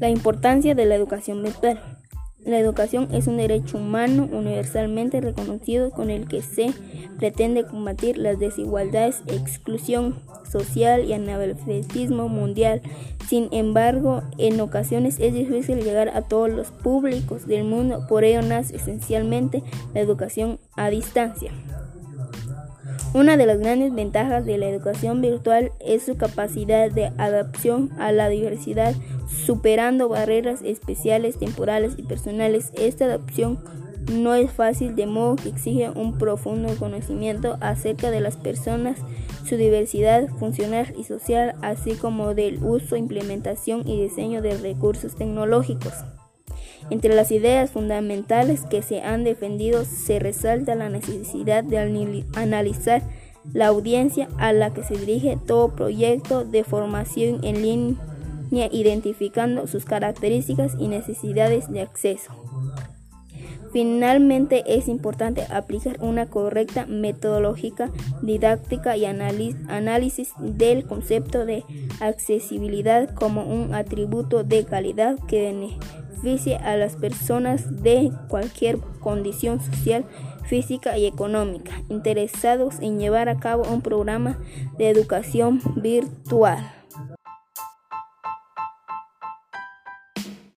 La importancia de la educación virtual. La educación es un derecho humano universalmente reconocido con el que se pretende combatir las desigualdades, exclusión social y analfabetismo mundial. Sin embargo, en ocasiones es difícil llegar a todos los públicos del mundo, por ello nace esencialmente la educación a distancia. Una de las grandes ventajas de la educación virtual es su capacidad de adaptación a la diversidad, superando barreras especiales, temporales y personales. Esta adaptación no es fácil, de modo que exige un profundo conocimiento acerca de las personas, su diversidad funcional y social, así como del uso, implementación y diseño de recursos tecnológicos. Entre las ideas fundamentales que se han defendido se resalta la necesidad de analizar la audiencia a la que se dirige todo proyecto de formación en línea, identificando sus características y necesidades de acceso. Finalmente, es importante aplicar una correcta metodológica didáctica y análisis del concepto de accesibilidad como un atributo de calidad que a las personas de cualquier condición social, física y económica interesados en llevar a cabo un programa de educación virtual.